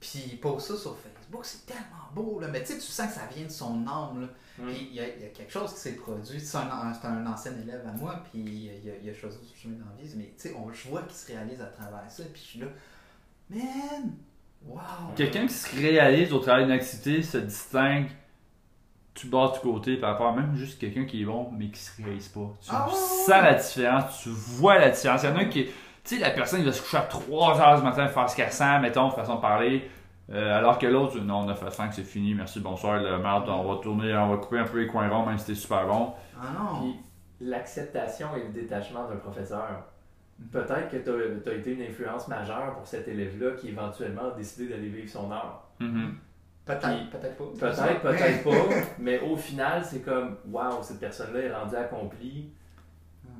B: puis il pose ça sur Facebook, c'est tellement beau, là, mais tu sais, tu sens que ça vient de son âme, là.
D: Mm.
B: Puis il y, a, y quelque chose qui s'est produit, c'est un, un ancien élève à moi, puis il, a- il a, il a choisi ce chemin dans la vie, mais tu sais, on- je vois qu'il se réalise à travers ça, puis je suis là, man, wow!
C: Quelqu'un qui se réalise au travers d'une activité se distingue tu bats du côté par rapport à même juste quelqu'un qui est bon mais qui se réalise pas. Tu
B: Ah
C: sens la différence, tu vois la différence. Il y en a un qui. Tu sais, la personne qui va se coucher à 3 heures du matin faire ce qu'elle sent, mettons, façon de parler. euh, alors que l'autre, non, 9 à 5, c'est fini, merci, bonsoir, le merde, on va tourner, on va couper un peu les coins ronds, même si c'était super bon.
B: Ah non!
D: Puis l'acceptation et le détachement d'un professeur. Peut-être que tu as, été une influence majeure pour cet élève-là qui éventuellement a décidé d'aller vivre son art.
C: Mhm.
B: Peut-être, peut-être pas.
D: Peut-être, peut-être pas, mais au final, c'est comme, waouh, cette personne-là est rendue accomplie.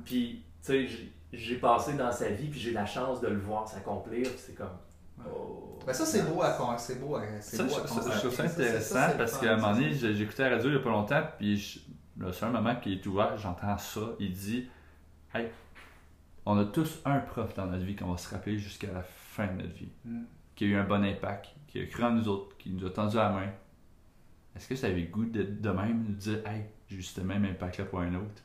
D: Puis, tu sais, j'ai- passé dans sa vie, puis j'ai la chance de le voir s'accomplir, puis c'est comme, oh.
B: Ben ça, c'est beau à c'est beau à, c'est
C: Ça,
B: beau
C: je,
B: à
C: ça, je
B: constater.
C: trouve ça intéressant
B: ça,
C: parce qu'à un moment donné, j'écoutais la radio il n'y a pas longtemps, puis je- le seul moment qui est ouvert, j'entends ça. Il dit Hey, on a tous un prof dans notre vie qu'on va se rappeler jusqu'à la fin de notre vie,
B: Mm.
C: qui a eu un bon impact, qui a cru en nous autres, qui nous a tendu la main. Est-ce que ça avait le goût de, de même de dire Hey, j'ai ce même impact-là pour un autre?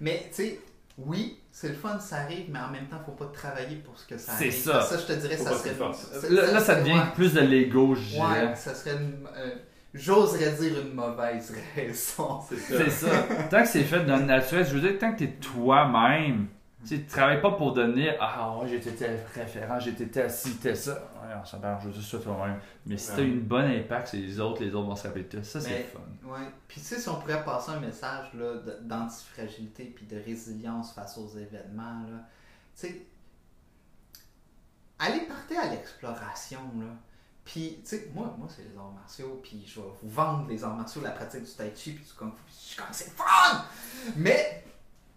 B: Mais, tu sais, oui, c'est le fun, ça arrive, mais en même temps, faut pas travailler pour ce que ça
C: C'est
B: arrive.
C: ça.
B: Ça, je te dirais,
D: Faut
B: ça serait... c'est-
C: Là, là, ça devient
B: ouais.
C: plus de l'ego, je dirais.
B: Ouais, ça serait une... euh, J'oserais dire une mauvaise raison.
D: C'est ça.
C: C'est ça. Tant que c'est fait dans le naturel, je veux dire, tant que tu es toi-même, tu travailles pas pour donner Ah, ouais, j'étais tel référent, j'étais tel ci, tel ça. Ouais, on s'en parle, je veux dire ça toi-même. Mais si tu as
D: Ouais.
C: une bonne impact sur les autres, les autres vont se rappeler de toi. Ça, c'est fun.
B: Ouais. Puis tu sais, si on pourrait passer un message d'antifragilité puis de résilience face aux événements, là, tu sais, allez partez à l'exploration, là. Puis, tu sais, moi, moi c'est les arts martiaux, puis je vais vous vendre les arts martiaux, la pratique du tai chi, puis du kung fu, puis je suis comme, c'est fun! Mais,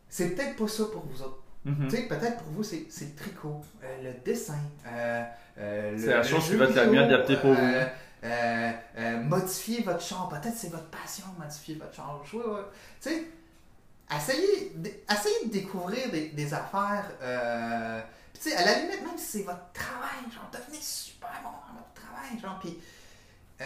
B: c'est peut-être pas ça pour vous autres.
C: Mhm.
B: Tu sais, peut-être pour vous, c'est le tricot, euh, le dessin, euh, euh,
C: C'est la chose qui va être la mieux adaptée pour vous.
B: modifier votre champ, peut-être c'est votre passion, modifier votre champ. Jouer, ouais. Tu sais, essayez, essayez de découvrir des, des affaires. Puis tu sais, à la limite, même si c'est votre travail, genre, devenez super bon dans votre travail, genre, puis. Euh,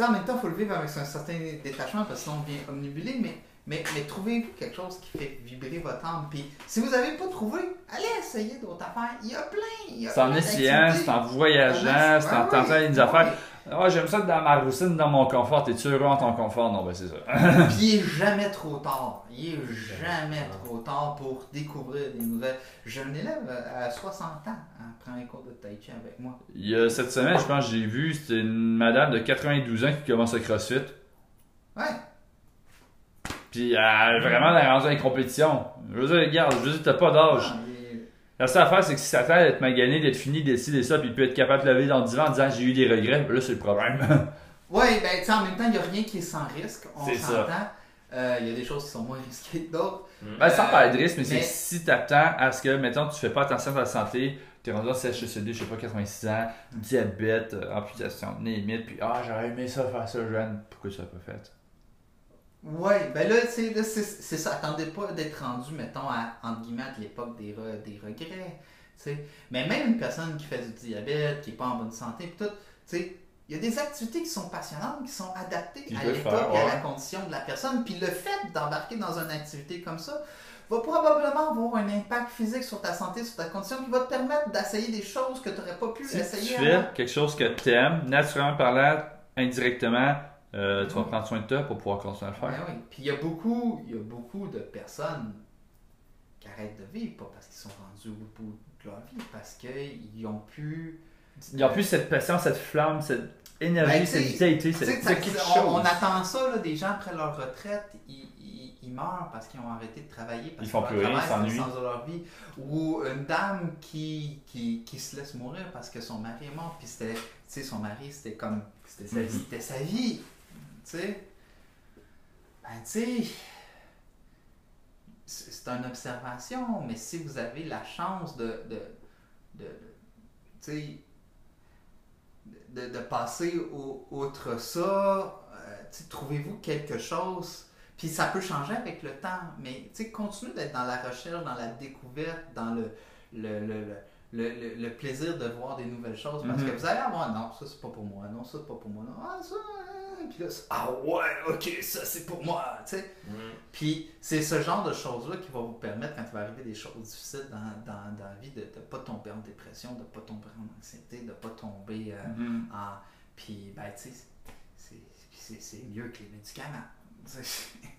B: en même temps, il faut le vivre avec un certain détachement parce que sinon on devient omnibulé, mais, mais, mais trouvez-vous quelque chose qui fait vibrer votre âme. Puis si vous n'avez pas trouvé, allez essayer d'autres affaires. Il y a plein. il y a
C: C'est en essayant, c'est en voyageant, c'est en tentant
B: ouais,
C: des affaires.
B: ouais.
C: Ah, j'aime ça dans ma routine, dans mon confort. T'es-tu heureux en ton confort? Non, ben c'est ça.
B: Puis il est jamais trop tard. Il est jamais trop tard pour découvrir des nouvelles. J'ai un élève à 60 ans, hein, prend un cours de tai chi avec moi.
C: Il y a cette semaine, je pense, j'ai vu, c'était une madame de 92 ans qui commence le crossfit.
B: Ouais.
C: Puis est vraiment à une compétition. Je veux dire, regarde, je veux dire, t'as pas d'âge. La seule affaire, c'est que si ça t'aide d'être magané, d'être fini, d'essayer ça, puis de être capable de lever dans le divan en disant j'ai eu des regrets, ben là c'est le problème.
B: Ouais, ben tu sais, en même temps, il n'y a rien qui est sans risque. On
C: C'est
B: s'entend. Euh, Il y a des choses qui sont moins risquées que d'autres.
C: ben sans
B: Euh,
C: parler de risque, mais, c'est
B: mais-
C: que si t'attends à ce que, mettons, tu fais pas attention à ta santé, t'es rendu en CHSLD, je sais pas, 86 ans, diabète, euh, amputation, limite, puis ah, j'aurais aimé ça faire ça jeune, pourquoi tu l'as pas fait?
B: Ouais, ben là, tu sais, là, c'est ça. Attendez pas d'être rendu, mettons, à, entre guillemets, à l'époque des, re- des regrets. tu. Mais même une personne qui fait du diabète, qui n'est pas en bonne santé, pis tout, tu sais, il y a des activités qui sont passionnantes, qui sont adaptées
C: Qui
B: à l'état et à la condition de la personne. Puis le fait d'embarquer dans une activité comme ça va probablement avoir un impact physique sur ta santé, sur ta condition, qui va te permettre d'essayer des choses que tu n'aurais pas pu
C: Si tu
B: essayer
C: fais quelque chose que t'aimes, naturellement parlant, indirectement, euh, tu vas prendre soin de toi pour pouvoir continuer à le faire.
B: Ben oui. Puis il y a beaucoup, il y a beaucoup de personnes qui arrêtent de vivre, pas parce qu'ils sont rendus au bout de leur vie, parce qu'ils ont pu.
C: Il n'y a plus cette passion, cette flamme, cette énergie,
B: Ben,
C: cette vitalité, cette
B: on,
C: chose.
B: on attend ça, là, des gens après leur retraite, ils, ils- ils meurent parce qu'ils ont arrêté de travailler, parce
C: Ils font
B: que
C: plus rien, ils
B: le
C: s'ennuient.
B: sens de leur vie. Ou une dame qui, qui, qui se laisse mourir parce que son mari est mort, puis c'était, tu sais, son mari, c'était comme, c'était sa,
C: Mhm.
B: c'était sa vie, tu sais? Ben, tu sais, c'est une observation, mais si vous avez la chance de, de, de, de- passer au- outre ça, euh, trouvez-vous quelque chose? Puis ça peut changer avec le temps, mais continuez d'être dans la recherche, dans la découverte, dans le, le, le, le, le- le- le plaisir de voir des nouvelles choses. Parce
C: Mhm.
B: que vous allez avoir, non, ça c'est pas pour moi, non, ça c'est pas pour moi, non, ah ça, hein, puis là, ah ouais, ok, ça c'est pour moi, tu sais.
D: Mm.
B: Puis c'est ce genre de choses-là qui va vous permettre, quand il va arriver des choses difficiles dans, dans, dans la vie, de ne pas tomber en dépression, de ne pas tomber en anxiété, de ne pas tomber euh,
C: Mhm.
B: en. Puis, ben, tu sais, c'est mieux que les médicaments.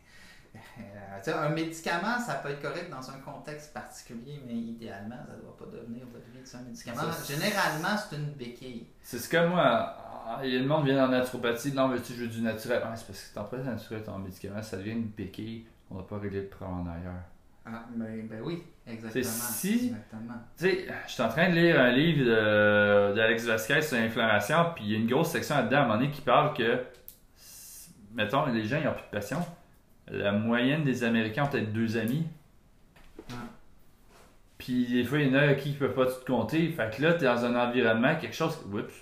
B: Euh, un médicament, ça peut être correct dans un contexte particulier, mais idéalement, ça ne doit pas devenir votre un médicament.
C: Ça,
B: Généralement, c'est une béquille.
C: C'est ce que moi, ah, il y a le monde vient en naturopathie, non, mais tu veux du naturel. Ouais, c'est parce que t'en prends naturel, ton médicament, ça devient une béquille. On n'a pas réglé le problème ailleurs.
B: Ah, ben, ben oui, exactement.
C: si-
B: Exactement.
C: Tu sais, je suis en train de lire un livre d'Alex Vasquez sur l'inflammation, puis il y a une grosse section là-dedans à un moment donné qui parle que, mettons, les gens, ils n'ont plus de passion. La moyenne des Américains ont peut-être deux amis.
B: Ouais.
C: Puis des fois, il y en a qui ne peuvent pas tout compter. Fait que là, tu es dans un environnement, quelque chose. Oups.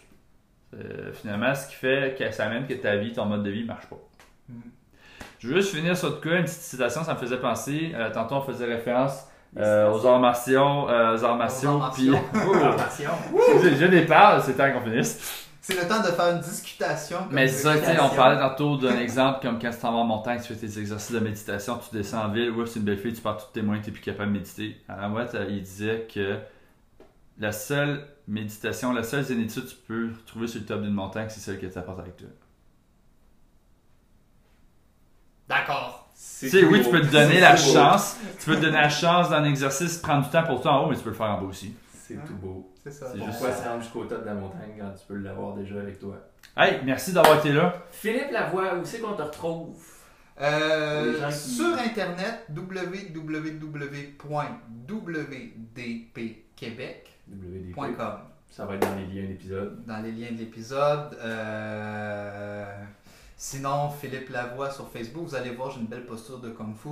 C: Euh, finalement, ce qui fait que ça amène que ta vie, ton mode de vie ne marche pas.
B: Mhm.
C: Je veux juste finir sur de quoi, une petite citation, ça me faisait penser. euh, tantôt, on faisait référence euh, aux arts martiaux, euh, aux arts martiaux, puis.
B: martiaux.
D: Formation.
C: je, je les parle, c'est temps qu'on finisse.
B: C'est le temps de faire une discutation. comme
C: Mais c'est ça, tu sais, on
B: discussion.
C: parlait tantôt d'un exemple comme quand tu t'en vas en montagne, tu fais tes exercices de méditation, tu descends en ville, oups, c'est une belle fille, tu pars tous tes moyens, tu n'es plus capable de méditer. À la moite, il disait que la seule méditation, la seule zénitude que tu peux trouver sur le top d'une montagne, c'est celle que tu apportes avec toi.
B: D'accord.
C: Tu sais, oui, tu peux te donner la
D: beau.
C: chance, tu peux te donner la chance d'un exercice, prendre du temps pour toi en haut, mais tu peux le faire en bas aussi.
D: C'est tout beau.
B: C'est ça.
C: C'est juste
D: rendre jusqu'au top de la montagne quand tu peux l'avoir déjà avec toi?
C: Hey, merci d'avoir été là.
D: Philippe Lavoie, où c'est qu'on te retrouve?
B: Euh,
D: qui-
B: Sur internet, www.wdpquebec.com
D: WDP. Ça va être dans les liens d'épisode.
B: dans les liens de l'épisode. Euh, sinon, Philippe Lavoie sur Facebook, vous allez voir, j'ai une belle posture de Kung Fu.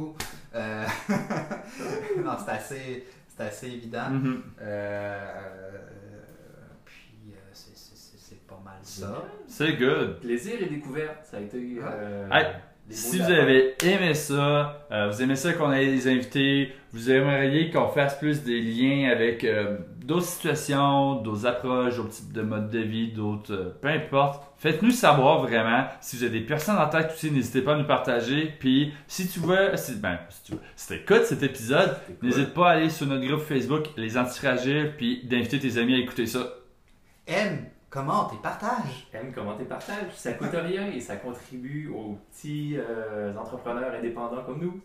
B: Euh, non, c'est assez, c'est assez évident.
C: Mhm.
B: Euh, puis, euh, c'est- pas mal ça.
C: C'est good.
D: Plaisir et découverte, ça a été. euh,
C: Hey,
D: les mots
C: Si vous avez aimé ça, euh, vous aimez ça qu'on ait des invités, vous aimeriez qu'on fasse plus des liens avec euh, d'autres situations, d'autres approches, d'autres types de modes de vie, d'autres... euh, peu importe. Faites-nous savoir vraiment. Si vous avez des personnes en tête aussi, n'hésitez pas à nous partager. Puis si tu veux, si, ben, si tu veux, si t'écoutes cet épisode,
D: cool.
C: n'hésite pas à aller sur notre groupe Facebook, Les Antifragiles, puis d'inviter tes amis à écouter ça.
B: Aime, commente et partage.
D: Aime, commente et partage. Ça coûte rien et ça contribue aux petits euh, entrepreneurs indépendants comme nous.